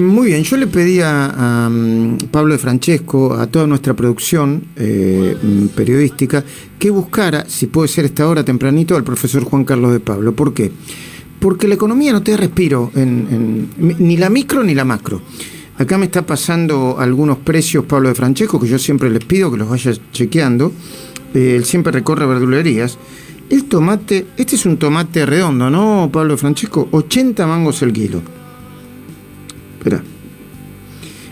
Muy bien, yo le pedí a, mm, Pablo de Francesco, a toda nuestra producción eh, mm, periodística, que buscara, si puede ser esta hora tempranito, al profesor Juan Carlos de Pablo. ¿Por qué? Porque la economía no te respiro, ni la micro ni la macro. Acá me está pasando algunos precios Pablo de Francesco, que yo siempre les pido que los vaya chequeando. Eh, él siempre recorre verdulerías. El tomate, este es un tomate redondo, ¿no, Pablo de Francesco? 80 mangos el kilo. Espera.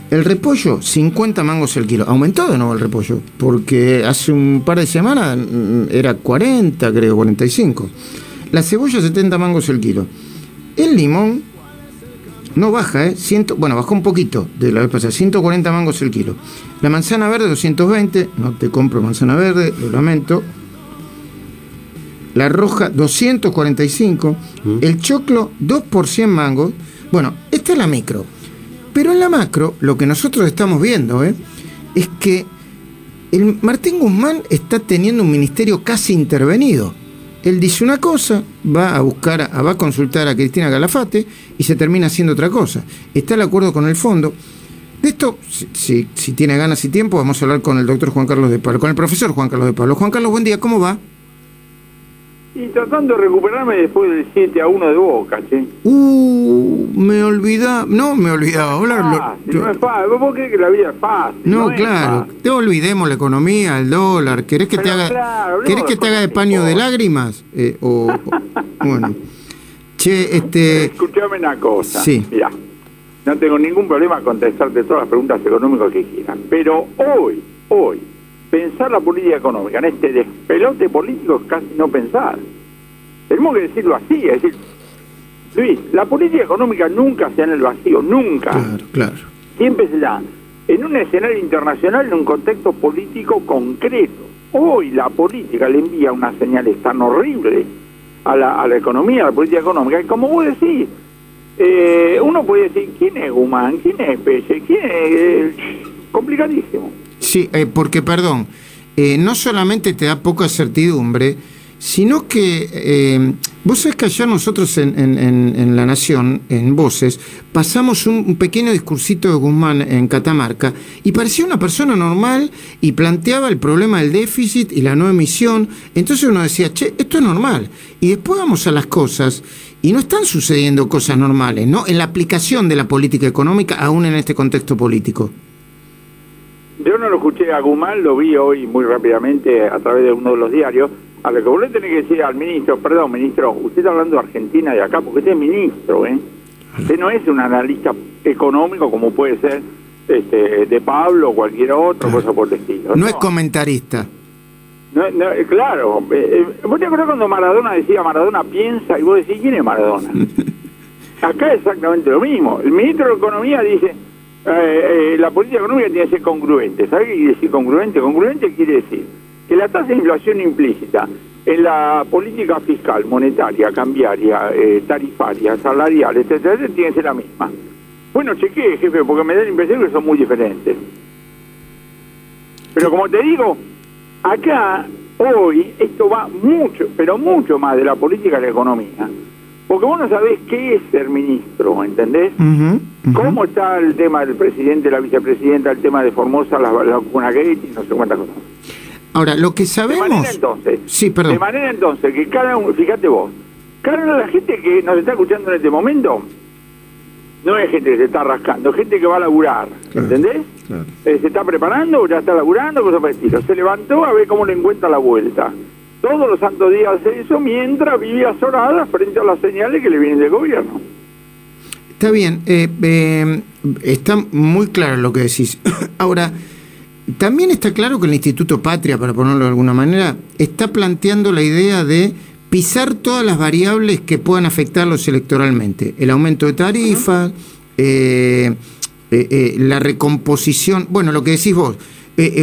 El repollo, 50 mangos el kilo. Aumentó de nuevo el repollo, porque hace un par de semanas mm, era 40, creo, 45. La cebolla, 70 mangos el kilo. El limón no baja, ¿eh? Ciento, bueno, bajó un poquito de la vez pasada, 140 mangos el kilo. La manzana verde, 220. No te compro manzana verde, lo lamento. La roja, 245. El choclo, 2 por 100 mangos. Bueno, esta es la micro. Pero en la macro, lo que nosotros estamos viendo ¿eh? es que el Martín Guzmán está teniendo un ministerio casi intervenido. Él dice una cosa, va a buscar, a- va a consultar a Cristina Calafate y se termina haciendo otra cosa. Está de acuerdo con el fondo. De esto, si, si- si tiene ganas y tiempo, vamos a hablar con el doctor Juan Carlos de Pablo, con el profesor Juan Carlos de Pablo. Juan Carlos, buen día, ¿cómo va? Y tratando de recuperarme después del 7 a 1 de Boca, che. Uh, me olvidaba, no me olvidaba hablarlo. Fácil, no es fácil. ¿Vos crees que la vida es fácil? No, claro. fácil. Te olvidemos la economía, el dólar. ¿Querés que te haga, claro, ¿querés que te haga de paño de lágrimas? Eh, o, o- bueno. Che, este. Escuchame una cosa. Sí. Mirá, no tengo ningún problema contestarte todas las preguntas económicas que quieran. Pero hoy, hoy, pensar la política económica en este despelote político es casi no pensar. Tenemos que decirlo así, es decir, Luis, la política económica nunca se da en el vacío, nunca. Claro, claro. siempre se da en un escenario internacional, en un contexto político concreto. Hoy la política le envía una señal tan horrible a la, a la economía, a la política económica, que como vos decís, eh, uno puede decir, ¿quién es Guzmán? ¿Quién es Pelle? ¿Quién es...? Eh, complicadísimo. Sí, eh, porque, perdón, eh, no solamente te da poca certidumbre, sino que vos sabés que ayer nosotros en, en- en- en La Nación, en Voces, pasamos un, un pequeño discursito de Guzmán en Catamarca y parecía una persona normal y planteaba el problema del déficit y la no emisión. Entonces uno decía, che, esto es normal. Y después vamos a las cosas y no están sucediendo cosas normales, ¿no? En la aplicación de la política económica, aún en este contexto político. Yo no lo escuché a Guzmán, lo vi hoy muy rápidamente a través de uno de los diarios. A lo que vos le tenés que decir al ministro, perdón, ministro, usted está hablando de Argentina y de acá, porque usted es ministro, ¿eh? Usted no es un analista económico como puede ser este, de Pablo o cualquier otro, cosa por el estilo. No es comentarista. No, no, eh, claro. eh, eh, ¿Vos te acordás cuando Maradona decía Maradona piensa y vos decís quién es Maradona? Acá es exactamente lo mismo. El ministro de Economía dice eh, eh, la política económica tiene que ser congruente. ¿Sabe qué quiere decir congruente? Congruente quiere decir que la tasa de inflación implícita en la política fiscal, monetaria, cambiaria, eh, tarifaria, salarial, etcétera, etcétera, tiene que ser la misma. Bueno, chequee, jefe, porque me da la impresión que son muy diferentes. Pero como te digo, acá, hoy, esto va mucho, pero mucho más de la política a la economía. Porque vos no sabés qué es ser ministro, ¿entendés? ¿Cómo está el tema del presidente, la vicepresidenta, el tema de Formosa, la, la y no sé cuántas cosas? Ahora, lo que De manera sabemos. entonces, Sí, perdón. de manera entonces que cada uno, fíjate vos, cada una de la gente que nos está escuchando en este momento, no es gente que se está rascando, es gente que va a laburar, Claro. ¿entendés? Claro. Eh, se está preparando, ya está laburando, cosas por el estilo. Se levantó a ver cómo le encuentra la vuelta. Todos los santos días hace eso mientras vive azorada frente a las señales que le vienen del gobierno. Está bien, eh, eh, está muy claro lo que decís. Ahora, también está claro que el Instituto Patria, para ponerlo de alguna manera, está planteando la idea de pisar todas las variables que puedan afectarlos electoralmente. El aumento de tarifas, eh, eh, eh, la recomposición, bueno, lo que decís vos,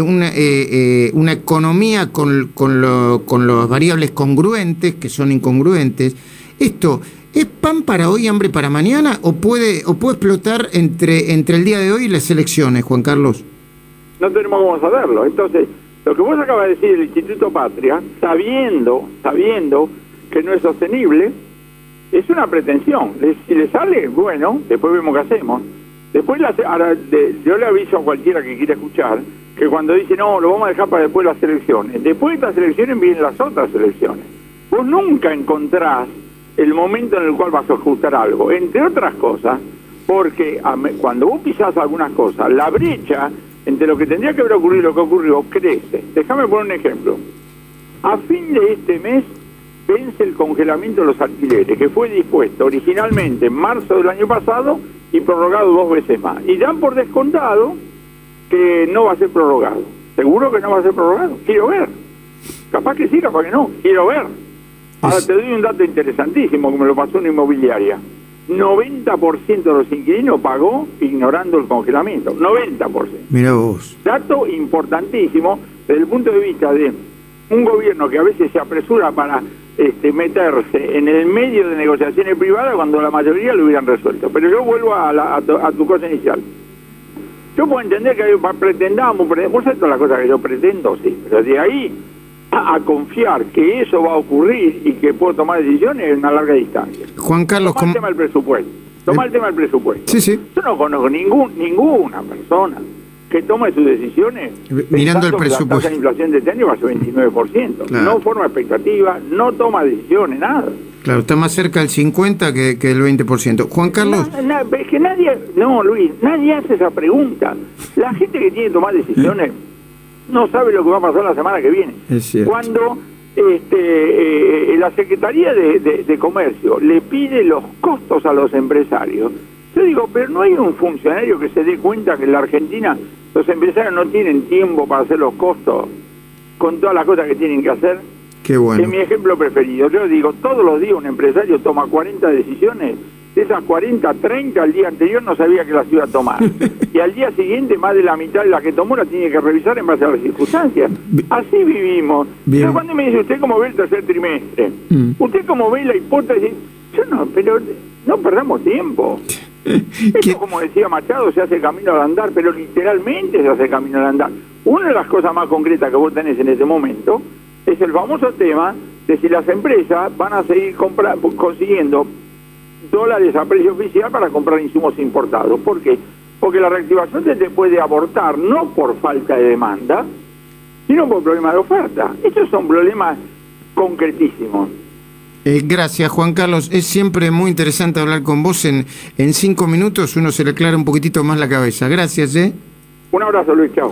una, eh, eh, una economía con, con, lo- con las variables congruentes, que son incongruentes. Esto, ¿es pan para hoy, hambre para mañana? ¿O puede, o puede explotar entre, entre el día de hoy y las elecciones, Juan Carlos? No tenemos cómo saberlo. Entonces, lo que vos acabas de decir del Instituto Patria, sabiendo, sabiendo que no es sostenible, es una pretensión. Si le sale, bueno, después vemos qué hacemos. Después, la, ahora, de- yo le aviso a cualquiera que quiera escuchar que cuando dice, no, lo vamos a dejar para después de las elecciones, después de estas elecciones vienen las otras elecciones. Vos nunca encontrás el momento en el cual vas a ajustar algo, entre otras cosas, porque cuando vos pisás algunas cosas, la brecha entre lo que tendría que haber ocurrido y lo que ocurrió crece. Déjame poner un ejemplo. A fin de este mes vence el congelamiento de los alquileres, que fue dispuesto originalmente en marzo del año pasado y prorrogado dos veces más. Y dan por descontado que no va a ser prorrogado. ¿Seguro que no va a ser prorrogado? Quiero ver. Capaz que sí, capaz que no. Quiero ver. Ahora te doy un dato interesantísimo que me lo pasó una inmobiliaria. 90% de los inquilinos pagó ignorando el congelamiento. 90%. Mira vos. Dato importantísimo desde el punto de vista de un gobierno que a veces se apresura para este, meterse en el medio de negociaciones privadas cuando la mayoría lo hubieran resuelto. Pero yo vuelvo a, la- a tu, a tu cosa inicial. Yo puedo entender que pretendamos, sabés todas las cosas que yo pretendo, sí, pero de ahí a, confiar que eso va a ocurrir y que puedo tomar decisiones es una larga distancia. Juan Carlos, Toma ¿cómo- el tema del presupuesto. Toma el tema del presupuesto. Sí, sí. Yo no conozco ningún, ninguna persona que tome sus decisiones Mirando el presupuesto. La tasa de inflación de este año va a ser 29%. Claro. No forma expectativa, no toma decisiones, nada. Claro, está más cerca del 50 que, que el 20%. Juan Carlos, Na- na- es que nadie, no Luis, nadie hace esa pregunta. La gente que tiene que tomar decisiones no sabe lo que va a pasar la semana que viene. Es. Cuando este, eh, la Secretaría de, de- de Comercio le pide los costos a los empresarios, yo digo, pero no hay un funcionario que se dé cuenta que en la Argentina los empresarios no tienen tiempo para hacer los costos con todas las cosas que tienen que hacer. qué Es bueno. mi ejemplo preferido. Yo digo, todos los días un empresario toma 40 decisiones. De esas 40, 30 al día anterior no sabía que las iba a tomar. y al día siguiente, más de la mitad de las que tomó las tiene que revisar en base a las circunstancias. Así vivimos. Bien. Pero cuando me dice, ¿usted cómo ve el tercer trimestre? Mm. ¿Usted cómo ve la hipótesis? Yo no, pero no perdamos tiempo. Esto, ¿Qué- como decía Machado, se hace camino al andar, pero literalmente se hace camino al andar. Una de las cosas más concretas que vos tenés en este momento es el famoso tema de si las empresas van a seguir consiguiendo dólares a precio oficial para comprar insumos importados. ¿Por qué? Porque la reactivación se te puede abortar no por falta de demanda, sino por problema de oferta. Estos son problemas concretísimos. Eh, gracias, Juan Carlos. Es siempre muy interesante hablar con vos. En, en cinco minutos uno se le aclara un poquitito más la cabeza. Gracias, ¿eh? Un abrazo, Luis. Chao.